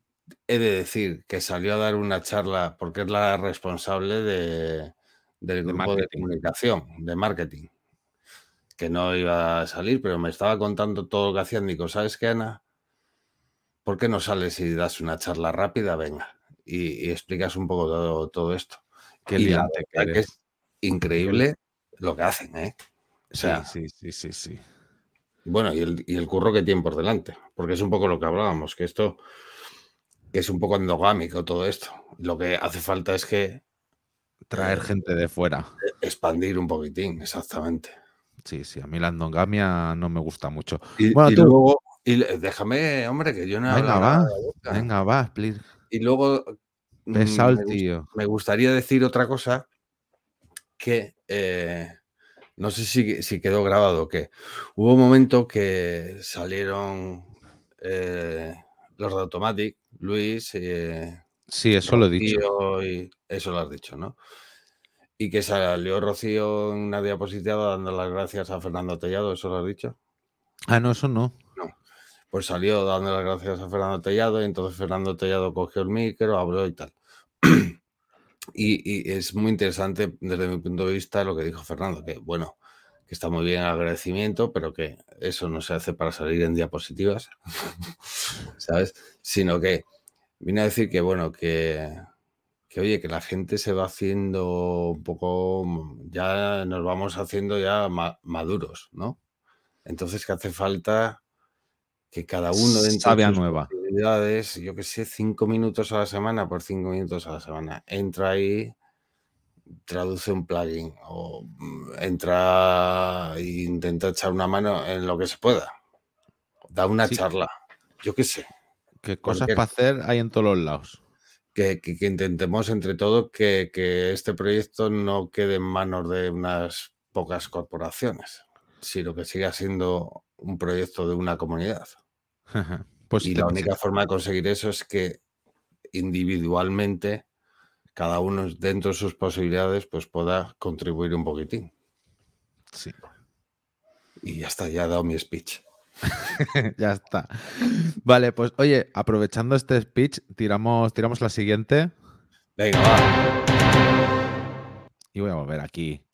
he de decir que salió a dar una charla porque es la responsable de, del grupo de, comunicación, de marketing, que no iba a salir, pero me estaba contando todo lo que hacían. Digo, ¿sabes qué, Ana? ¿Por qué no sales y das una charla rápida? Venga, y, explicas un poco todo, esto. Qué liante que, es increíble lo que hacen, ¿eh? O sea, sí, sí, sí, sí. Bueno, y el, y el curro que tienen por delante, porque es un poco lo que hablábamos, que esto que es un poco endogámico todo esto. Lo que hace falta es que... Traer gente de fuera. E, expandir un poquitín, exactamente. Sí, sí, a mí la endogamia no me gusta mucho. Y, bueno, tú... luego, y déjame, hombre, que yo no Venga, va, venga, va, please. Y luego... Pesado el tío. Me gustaría decir otra cosa que... Eh, no sé si, si, quedó grabado o qué. Hubo un momento que salieron eh, los de Automatic Luis. Eh, sí, eso lo he dicho. Y eso lo has dicho, ¿no? Y que salió Rocío en una diapositiva dando las gracias a Fernando Tellado, ¿eso lo has dicho? Ah, no, eso no. Pues salió dando las gracias a Fernando Tellado y entonces Fernando Tellado cogió el micro, habló y tal. Y, es muy interesante desde mi punto de vista lo que dijo Fernando, que bueno, que está muy bien el agradecimiento, pero que eso no se hace para salir en diapositivas, ¿sabes? Sino que vine a decir que bueno, que, que oye, que la gente se va haciendo un poco, ya nos vamos haciendo ya maduros, ¿no? Entonces que hace falta que cada uno dentro de sus nueva. yo que sé, cinco minutos a la semana por cinco minutos a la semana, entra ahí, traduce un plugin o mm, entra e intenta echar una mano en lo que se pueda. Da una charla, yo qué sé. ¿Qué cosas para hacer hay en todos los lados? Que, intentemos entre todos que, que este proyecto no quede en manos de unas pocas corporaciones, sino que siga siendo un proyecto de una comunidad. Pues y la única forma de conseguir eso es que individualmente cada uno dentro de sus posibilidades pues pueda contribuir un poquitín. Sí. Y ya está, ya he dado mi speech. ya está. Vale, pues oye, aprovechando este speech, tiramos, tiramos la siguiente. Venga, va. Y voy a volver aquí.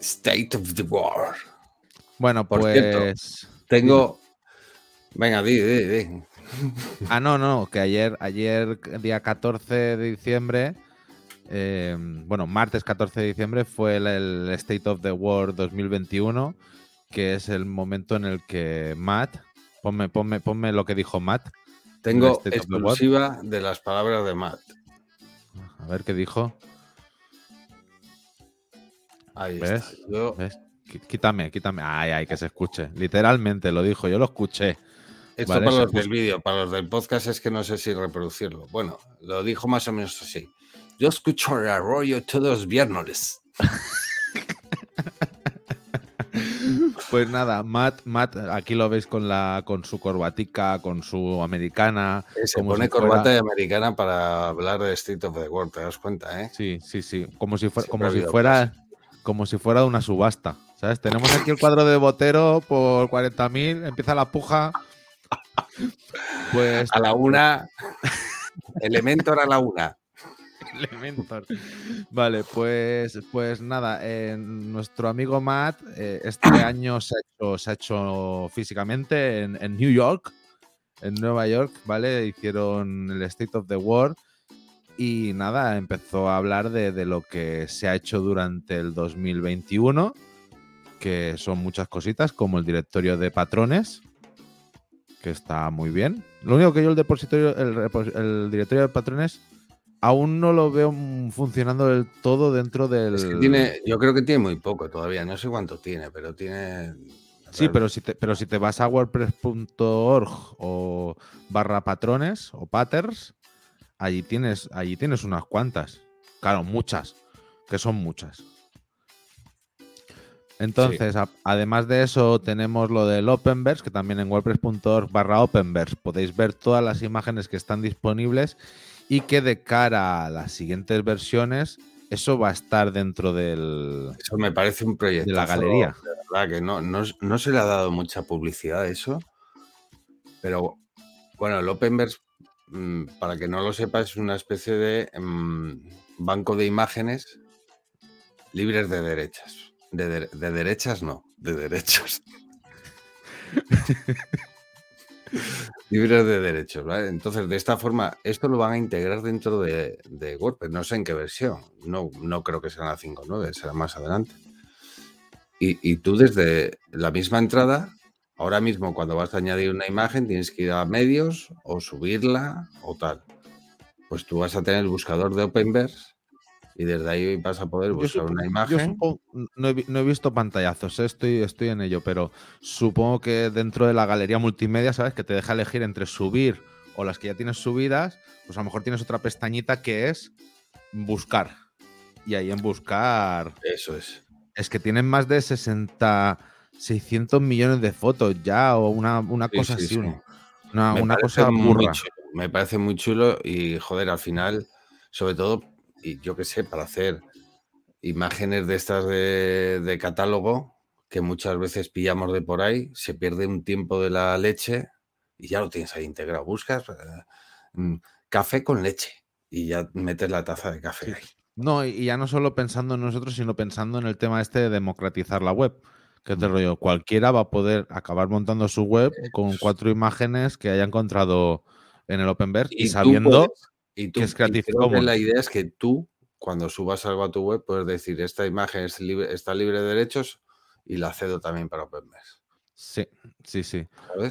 State of the War. Bueno, pues. tengo. Venga, di, di, di. Ah, no, no, que ayer, ayer, día 14 de diciembre, em, bueno, martes 14 de diciembre fue el, State of the World 2021, que es el momento en el que Matt, ponme, ponme, ponme lo que dijo Matt. Tengo exclusiva de las palabras de Matt. A ver qué dijo. Ahí ¿Ves? ¿Ves? Quítame, quítame. Ay, ay, que se escuche. Literalmente lo dijo, yo lo escuché. Esto para los del vídeo, para los del podcast es que no sé si reproducirlo. Bueno, lo dijo más o menos así. Yo escucho el arroyo todos los viernes. Pues nada, Matt, Matt, aquí lo veis con la, con su corbatica, con su americana. Se pone corbata de americana para hablar de Street of the World, te das cuenta, ¿eh? Sí, sí, sí. Como si fuera, como si fuera, como si fuera una subasta. ¿Sabes? Tenemos aquí el cuadro de Botero por 40.000, empieza la puja. Pues. A la una. Elementor a la una. Elementor. Vale, pues, pues nada, nuestro amigo Matt eh, este año se ha hecho, físicamente en, New York, en Nueva York, ¿vale? Hicieron el State of the World y nada, empezó a hablar de, de lo que se ha hecho durante el 2021, que son muchas cositas, como el directorio de patrones, que está muy bien. Lo único que yo el depositorio, el, directorio de patrones, aún no lo veo funcionando del todo dentro del. tiene, yo creo que tiene muy poco todavía, no sé cuánto tiene, pero tiene. Sí, pero si te, pero si te vas a wordpress.org o barra patrones o patterns, allí tienes, allí tienes unas cuantas. Claro, muchas, que son muchas. Entonces, además de eso, tenemos lo del Openverse, que también en wordpress.org barra Openverse podéis ver todas las imágenes que están disponibles y que de cara a las siguientes versiones, eso va a estar dentro del... Eso me parece un proyecto. De la galería. De verdad que no, no, se le ha dado mucha publicidad a eso, pero bueno, el Openverse, mm, para que no lo sepa, es una especie de mm, banco de imágenes libres de derechas. De, derechas no, de derechos. Libres de derechos, ¿vale? Entonces, de esta forma, esto lo van a integrar dentro de, WordPress. No sé en qué versión. No, no creo que sea la 5.9, será más adelante. Y, y, tú desde la misma entrada, ahora mismo cuando vas a añadir una imagen, tienes que ir a medios o subirla o tal. Pues tú vas a tener el buscador de Openverse y desde ahí vas a poder buscar una imagen. no, he, visto pantallazos, ¿eh? estoy, estoy en ello, pero supongo que dentro de la galería multimedia, ¿sabes? Que te deja elegir entre subir o las que ya tienes subidas, pues a lo mejor tienes otra pestañita que es buscar. Y ahí en buscar. Eso es. Es que tienen más de 60, 600 millones de fotos ya, o una, cosa así. Una, una cosa burra. Me parece muy chulo y, joder, al final, sobre todo y yo qué sé, para hacer imágenes de estas de, catálogo que muchas veces pillamos de por ahí, se pierde un tiempo de la leche y ya lo tienes ahí integrado. Buscas, eh, mm, café con leche y ya metes la taza de café ahí. No, y ya no solo pensando en nosotros, sino pensando en el tema este de democratizar la web. Que te rollo, cualquiera va a poder acabar montando su web con cuatro imágenes que haya encontrado en el Openverse y, sabiendo y que es Creative Commons. La idea es que tú, cuando subas algo a tu web, puedes decir, esta imagen está libre de derechos y la cedo también para Openverse. Sí, sí, sí.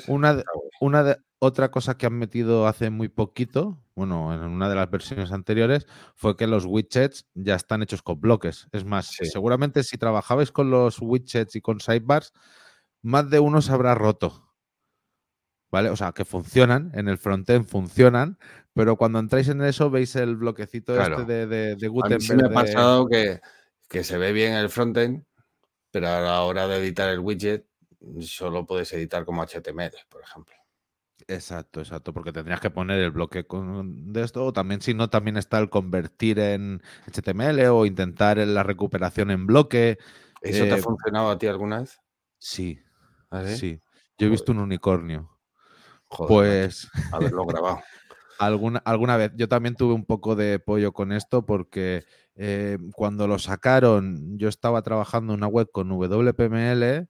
Una, una de, otra cosa que han metido hace muy poquito, bueno, en una de las versiones anteriores, fue que los widgets ya están hechos con bloques. Es más, seguramente si trabajabais con los widgets y con sidebars, más de uno se habrá roto. ¿Vale? O sea, que funcionan, en el frontend funcionan, pero cuando entráis en eso veis el bloquecito este de, de, de Gutenberg. A mí me ha pasado que, que se ve bien el frontend, pero a la hora de editar el widget solo puedes editar como HTML, por ejemplo. Exacto, exacto, porque tendrías que poner el bloque de esto, o también si no, también está el convertir en HTML o intentar la recuperación en bloque. ¿Eso te ha eh, funcionado a ti alguna vez? Sí, ¿Ah, sí? Yo he visto un unicornio. pues... Haberlo grabado. Alguna, alguna vez. Yo también tuve un poco de pollo con esto porque eh, cuando lo sacaron, yo estaba trabajando en una web con WPML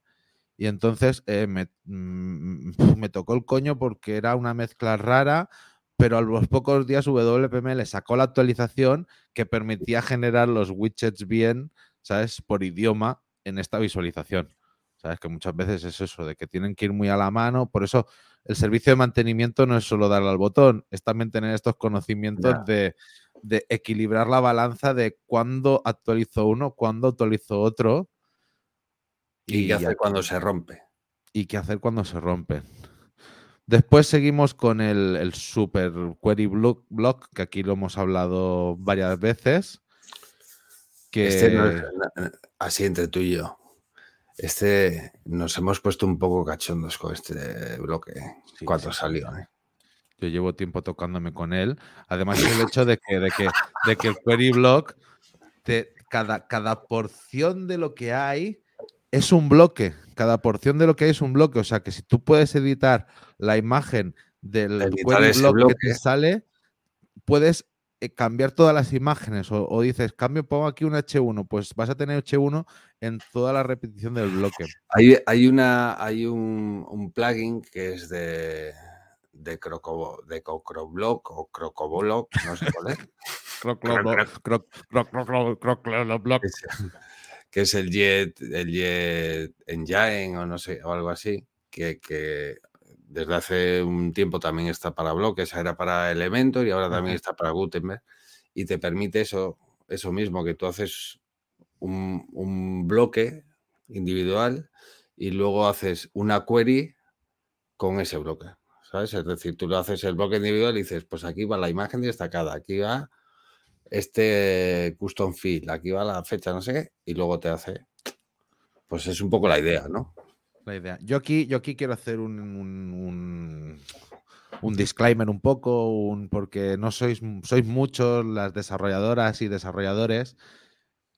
y entonces eh, mm, me, tocó el coño porque era una mezcla rara, pero a los pocos días WPML sacó la actualización que permitía generar los widgets bien, ¿sabes? Por idioma en esta visualización. ¿Sabes? Que muchas veces es eso, de que tienen que ir muy a la mano. Por eso el servicio de mantenimiento no es solo darle al botón, es también tener estos conocimientos de, de, equilibrar la balanza de cuándo actualizo uno, cuándo actualizo otro ¿Y, qué hacer cuando se rompe? ¿Y qué hacer cuando se rompe? Después seguimos con el, Super Query Block, que aquí lo hemos hablado varias veces. Que... Este así entre tú y yo. Este nos hemos puesto un poco cachondos con este bloque cuando salió. ¿eh? Yo llevo tiempo tocándome con él. Además, el hecho de que, de que, de que el Query Block, te, cada, cada porción de lo que hay es un bloque. Cada porción de lo que hay es un bloque. O sea que si tú puedes editar la imagen del bloque, que te sale, puedes eh, cambiar todas las imágenes. O, dices, cambio, pongo aquí un H1. Pues vas a tener H1 en toda la repetición del bloque. Hay, hay una, hay un, plugin que es de de, Croco, de Crocoblock o Crocoblock, no sé cuál es. Crocoblock que es el Jet, el Jet Engine o no sé, o algo así, que, desde hace un tiempo también está para bloques, era para Elementor y ahora también está para Gutenberg, y te permite eso, eso mismo, que tú haces un, bloque individual y luego haces una query con ese bloque. ¿Sabes? Es decir, tú lo haces el bloque individual y dices, pues aquí va la imagen destacada, aquí va este custom field, aquí va la fecha, no sé qué, y luego te hace. Pues es un poco la idea, ¿no? La idea. Yo aquí, yo aquí quiero hacer un, un, disclaimer un poco, porque no sois, sois muchos las desarrolladoras y desarrolladores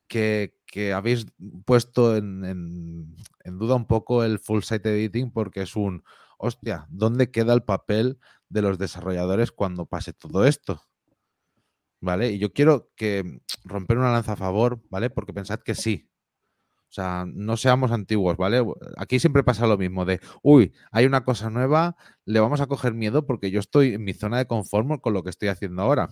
que, que habéis puesto en, en, en, duda un poco el full site editing porque es un, hostia, ¿dónde queda el papel de los desarrolladores cuando pase todo esto? ¿vale? Y yo quiero que romper una lanza a favor, ¿vale? Porque pensad que sí. O sea, no seamos antiguos, ¿vale? Aquí siempre pasa lo mismo de, uy, hay una cosa nueva, le vamos a coger miedo porque yo estoy en mi zona de confort con lo que estoy haciendo ahora.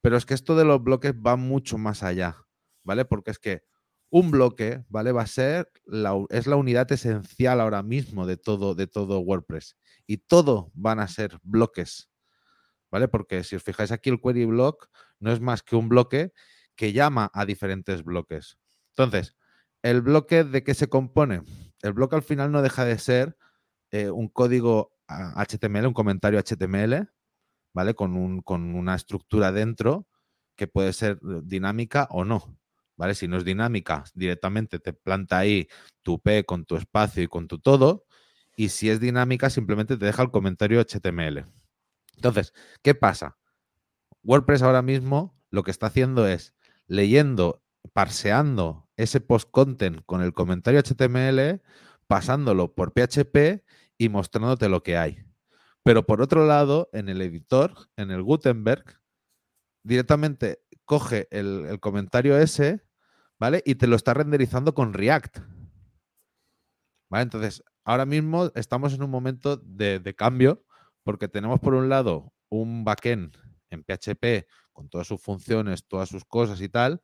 Pero es que esto de los bloques va mucho más allá, ¿vale? Porque es que un bloque, ¿vale? Va a ser, la, es la unidad esencial ahora mismo de todo, de todo WordPress. Y todo van a ser bloques, ¿vale? Porque si os fijáis aquí el query block no es más que un bloque que llama a diferentes bloques. Entonces, ¿el bloque de qué se compone? El bloque al final no deja de ser eh, un código HTML, un comentario HTML, ¿vale? Con, un, con una estructura dentro que puede ser dinámica o no. ¿Vale? Si no es dinámica, directamente te planta ahí tu P con tu espacio y con tu todo. Y si es dinámica, simplemente te deja el comentario HTML. Entonces, ¿qué pasa? WordPress ahora mismo lo que está haciendo es leyendo, parseando ese post-content con el comentario HTML, pasándolo por PHP y mostrándote lo que hay. Pero por otro lado, en el editor, en el Gutenberg, directamente coge el, comentario ese, ¿vale? Y te lo está renderizando con React. ¿Vale? Entonces, ahora mismo estamos en un momento de, de cambio porque tenemos por un lado un backend en PHP con todas sus funciones, todas sus cosas y tal.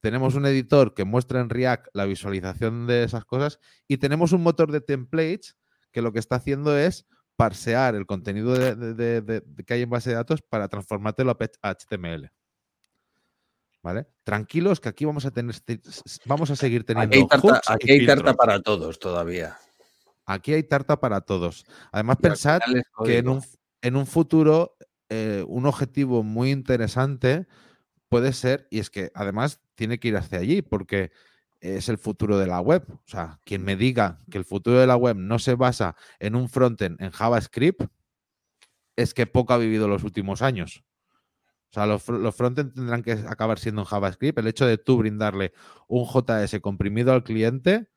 Tenemos un editor que muestra en React la visualización de esas cosas y tenemos un motor de templates que lo que está haciendo es parsear el contenido de, que hay en base de datos para transformártelo a HTML. ¿Vale? Tranquilos que aquí vamos a tener vamos a seguir teniendo. Aquí hay tarta, para todos todavía. Aquí hay tarta para todos. Además, pensad que en un, en un futuro eh, un objetivo muy interesante puede ser, y es que además tiene que ir hacia allí, porque es el futuro de la web. O sea, quien me diga que el futuro de la web no se basa en un frontend en JavaScript, es que poco ha vivido los últimos años. O sea, los, los frontend tendrán que acabar siendo en JavaScript. El hecho de tú brindarle un JS comprimido al cliente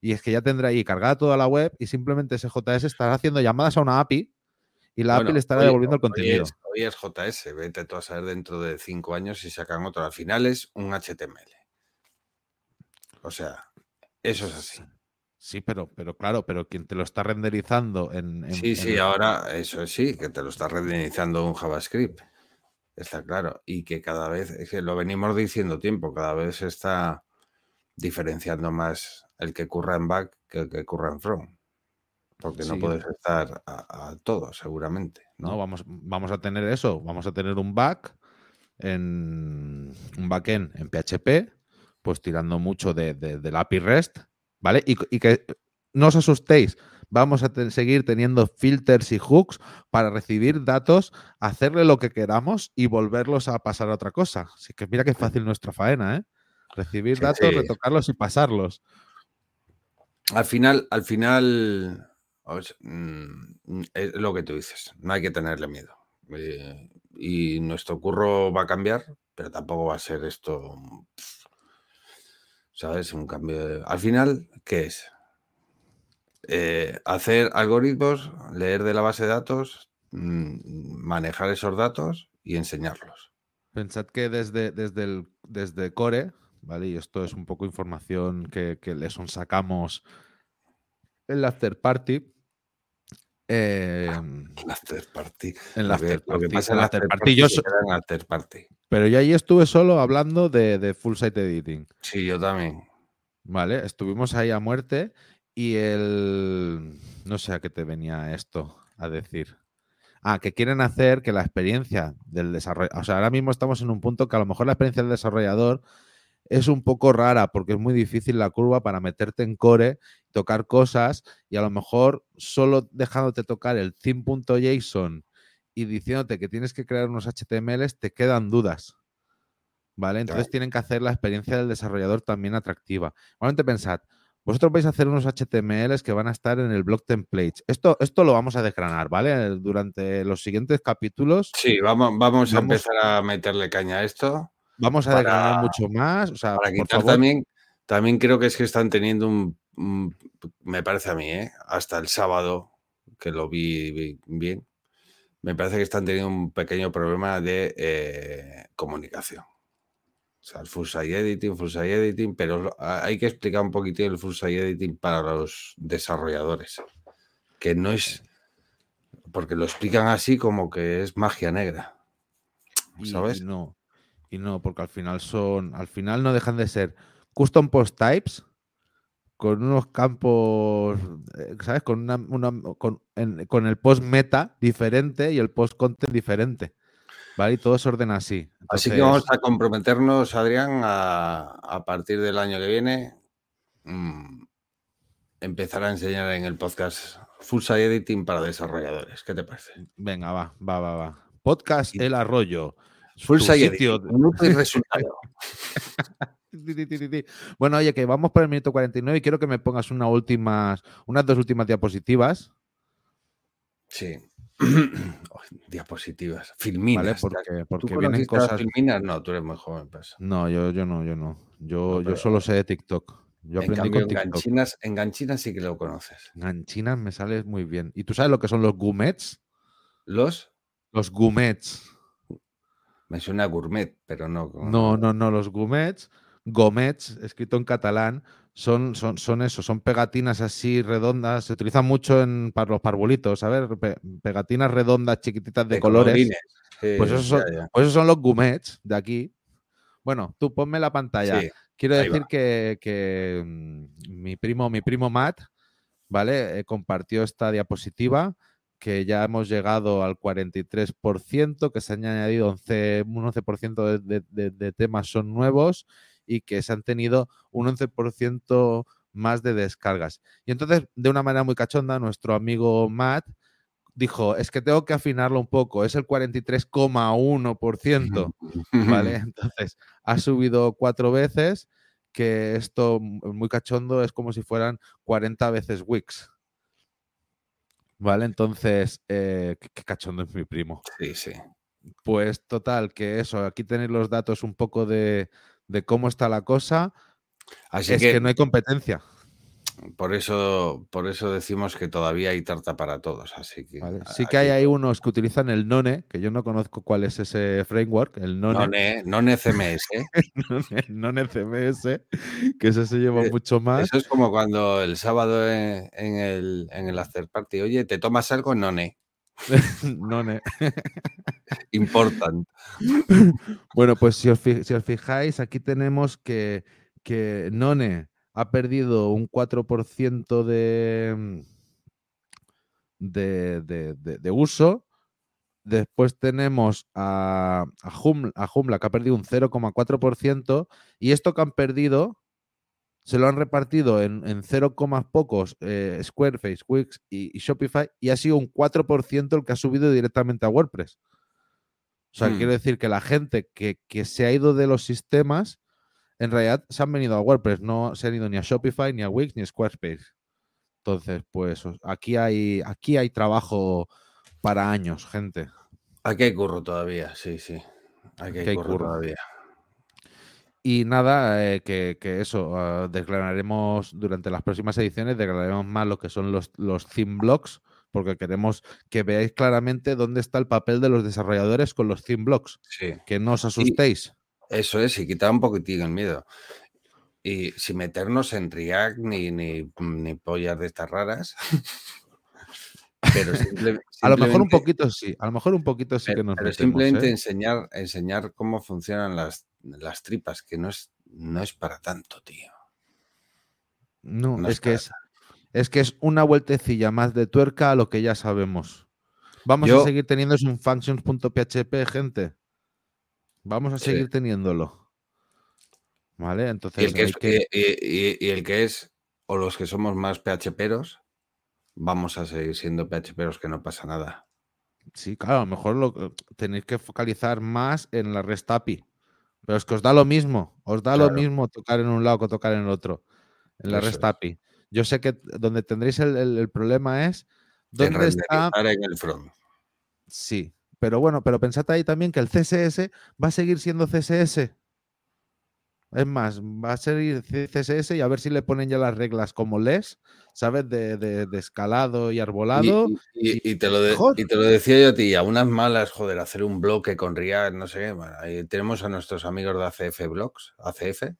y es que ya tendrá ahí cargada toda la web y simplemente ese JS estará haciendo llamadas a una API y la API le estará devolviendo el contenido. Hoy es, JS, vete tú a saber dentro de cinco años si sacan otro. Al final es un HTML. O sea, eso es así. Sí, pero, pero claro, pero quien te lo está renderizando en. sí, sí, ahora eso sí, que te lo está renderizando un JavaScript. Está claro. Y que cada vez, es que lo venimos diciendo tiempo, cada vez se está diferenciando más el que curra en back que el que curra en front porque no puedes estar a, todo, seguramente. ¿no? vamos, vamos a tener eso, vamos a tener un back en un backend en PHP, pues tirando mucho de, del API REST, ¿vale? Y, que no os asustéis, vamos a seguir teniendo filters y hooks para recibir datos, hacerle lo que queramos y volverlos a pasar a otra cosa. Así que mira qué fácil nuestra faena, ¿eh? Recibir datos, retocarlos y pasarlos. Al final, al final, Mm, es lo que tú dices, no hay que tenerle miedo. Eh, y nuestro curro va a cambiar, pero tampoco va a ser esto, ¿sabes? Un cambio. Al final, ¿qué es? Eh, hacer algoritmos, leer de la base de datos, mm, manejar esos datos y enseñarlos. Pensad que desde, desde, el, desde Core, ¿vale? Y esto es un poco información que, que les sacamos en la after party, eh, after party. En la after party. Lo que pasa en la after party, yo en after party. Pero yo ahí estuve solo hablando de, full site editing. Sí, yo también. Vale, estuvimos ahí a muerte y el... No sé a qué te venía esto a decir. Ah, que quieren hacer que la experiencia del desarrollador... O sea, ahora mismo estamos en un punto que a lo mejor la experiencia del desarrollador es un poco rara porque es muy difícil la curva para meterte en core, tocar cosas y a lo mejor solo dejándote tocar el theme.json y diciéndote que tienes que crear unos HTMLs, te quedan dudas. ¿Vale? Entonces tienen que hacer la experiencia del desarrollador también atractiva. Igualmente pensad, vosotros vais a hacer unos HTMLs que van a estar en el blog templates. Esto, esto lo vamos a desgranar, ¿vale? Durante los siguientes capítulos. Sí, vamos, vamos, a empezar a meterle caña a esto. Vamos a para, mucho más. O sea, para quitar también, también creo que es que están teniendo un, me parece a mí, ¿eh? hasta el sábado, que lo vi, bien, me parece que están teniendo un pequeño problema de eh, comunicación. O sea, el full site editing, full site editing, pero hay que explicar un poquitín el full site editing para los desarrolladores, que no es, porque lo explican así como que es magia negra. ¿Sabes? no. Y no, porque al final son, al final no dejan de ser custom post types con unos campos, eh, ¿sabes? Con, una, con, el post meta diferente y el post content diferente. ¿Vale? Y todo se ordena así. Así que vamos a comprometernos, Adrián, a, partir del año que viene, mm, empezar a enseñar en el podcast Full Site Editing para desarrolladores. ¿Qué te parece? Venga, va, va, va, va. Podcast El Arroyo. Full sitio. y resultado. bueno, oye, que vamos por el minuto 49 y quiero que me pongas una últimas, unas dos últimas diapositivas. Sí. diapositivas. Filminas. Porque, porque vienen cosas. Filminas? No, tú eres muy joven. Pues. No, yo, yo no, yo no. Yo, yo solo sé de TikTok. Yo aprendí con TikTok. En ganchinas, sí que lo conoces. Ganchinas me sale muy bien. ¿Y tú sabes lo que son los gumets? ¿Los? Los gumets. Me suena gourmet, pero no. No, no, no. Los gumets, gomets, escrito en catalán, son, son, son eso, son pegatinas así redondas. Se utilizan mucho en, para los parvulitos, a ver, pegatinas redondas, chiquititas de, colores. pues, esos son, pues son los gumets de aquí. Bueno, tú ponme la pantalla. Quiero decir que, mm, mi primo, mi primo Matt, ¿vale? Eh, compartió esta diapositiva que ya hemos llegado al 43%, que se han añadido 11, un 11% de, temas son nuevos y que se han tenido un 11% más de descargas. Y entonces, de una manera muy cachonda, nuestro amigo Matt dijo, es que tengo que afinarlo un poco, es el 43,1%, ¿vale? Entonces, ha subido cuatro veces, que esto muy cachondo es como si fueran 40 veces Wix. ¿Vale? Entonces, eh, qué, cachondo es mi primo. Sí, sí. Pues total, que eso, aquí tenéis los datos un poco de, cómo está la cosa. Así es que no hay competencia. Por eso, por eso decimos que todavía hay tarta para todos. Así que sí que hay, hay unos que utilizan el None, que yo no conozco cuál es ese framework, el None. None, CMS. None, CMS, que eso se lleva eh, mucho más. Eso es como cuando el sábado en, el, en el after party, oye, ¿te tomas algo? None. None. Important. bueno, pues si os, fijáis, aquí tenemos que, que None ha perdido un 4% mm, de, de, de, uso. Después tenemos a, a, Joomla, que ha perdido un 0,4%. Y esto que han perdido se lo han repartido en, en 0, pocos eh, Squareface, Wix y, Shopify. Y ha sido un 4% el que ha subido directamente a WordPress. O sea, quiero hmm. decir que la gente que, que se ha ido de los sistemas en realidad se han venido a WordPress, no se han ido ni a Shopify, ni a Wix, ni a Squarespace. Entonces, pues aquí hay, aquí hay trabajo para años, gente. Aquí hay curro todavía, sí, sí. Aquí hay, curro, todavía. Y nada, eh, que, eso, ah, declararemos durante las próximas ediciones, declararemos más lo que son los, los theme blocks, porque queremos que veáis claramente dónde está el papel de los desarrolladores con los theme blocks. Que no os asustéis. Eso es, y quitar un poquitín el miedo. Y sin meternos en React ni, ni, ni pollas de estas raras. pero a lo mejor un poquito sí, a lo mejor un poquito sí que nos Pero simplemente ¿eh? enseñar, enseñar cómo funcionan las, las tripas, que no es, no es para tanto, tío. No, es, que es, es que es una vueltecilla más de tuerca a lo que ya sabemos. Vamos a seguir teniendo un functions.php, gente. Vamos a seguir teniéndolo. ¿Vale? Entonces. Y el que, es, que... Y, el que es, o los que somos más PHPeros, vamos a seguir siendo PHPeros que no pasa nada. Sí, claro, a lo mejor lo, tenéis que focalizar más en la REST API. Pero es que os da lo mismo. Os da lo mismo tocar en un lado que tocar en el otro. En la REST API. Yo sé que donde tendréis el, problema es. ¿Dónde está? En el front. Sí, pero bueno, pero pensad ahí también que el CSS va a seguir siendo CSS. Es más, va a seguir CSS y a ver si le ponen ya las reglas como les, ¿sabes? De, escalado y arbolado. Y, te lo y, te lo decía yo a ti, a unas malas, joder, hacer un bloque con React, no sé qué. tenemos a nuestros amigos de ACF Blocks, ACF,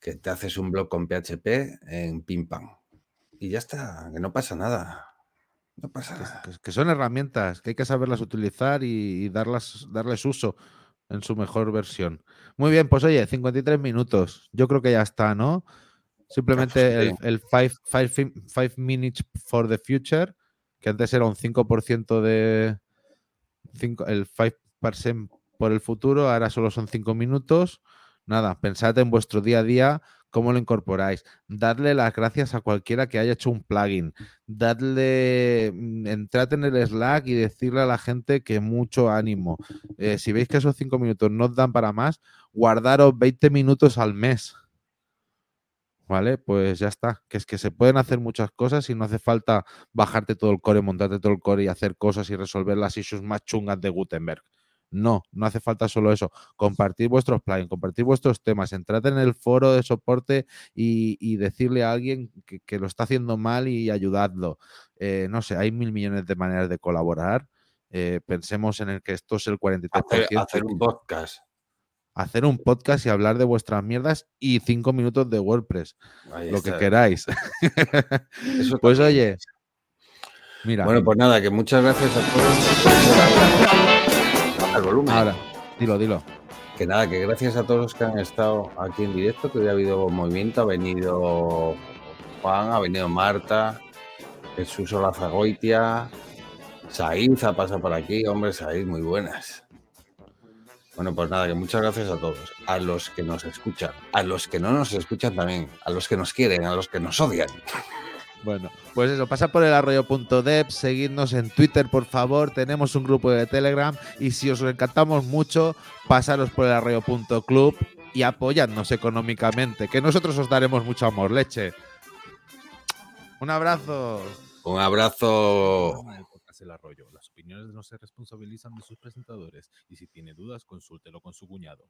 que te haces un blog con PHP en pim pam. Y ya está, que no pasa nada. No pasa Que, son herramientas que hay que saberlas utilizar y, darlas, darles uso en su mejor versión. Muy bien, pues oye, 53 minutos. Yo creo que ya está, ¿no? Simplemente el 5 minutes for the future, que antes era un 5% de. el 5% por el futuro, ahora solo son 5 minutos. Nada, pensad en vuestro día a día cómo lo incorporáis. Dadle las gracias a cualquiera que haya hecho un plugin. Dadle, mm, entrad en el Slack y decirle a la gente que mucho ánimo. Eh, si veis que esos cinco minutos no os dan para más, guardaros 20 minutos al mes. ¿Vale? Pues ya está. Que es que se pueden hacer muchas cosas y no hace falta bajarte todo el core, montarte todo el core y hacer cosas y resolver las issues más chungas de Gutenberg. No, no hace falta solo eso. Compartir vuestros plugins, compartir vuestros temas, entrad en el foro de soporte y, decirle a alguien que, lo está haciendo mal y ayudadlo. Eh, no sé, hay mil millones de maneras de colaborar eh, pensemos en el que esto es el 43%. Hacer, hacer un podcast. hacer un podcast y hablar de vuestras mierdas y cinco minutos de WordPress, Ahí lo que queráis. Eso pues oye, mira, Bueno, pues nada, que muchas gracias a todos. El volumen. ahora, dilo, dilo. Que nada, que gracias a todos los que han estado aquí en directo, que hoy ha habido movimiento, ha venido Juan, ha venido Marta, Jesús Olazagoitia, Saiz ha pasado por aquí, hombre, Saiz, muy buenas. Bueno, pues nada, que muchas gracias a todos, a los que nos escuchan, a los que no nos escuchan también, a los que nos quieren, a los que nos odian. Bueno, pues eso, pasa por el arroyo.dev, seguidnos en Twitter, por favor, tenemos un grupo de Telegram y si os encantamos mucho, pasaros por el arroyo.club y apoyadnos económicamente, que nosotros os daremos mucho amor, leche. Un abrazo. Un abrazo. El Arroyo. Las opiniones no se responsabilizan de sus presentadores y si tiene dudas, consúltelo con su cuñado.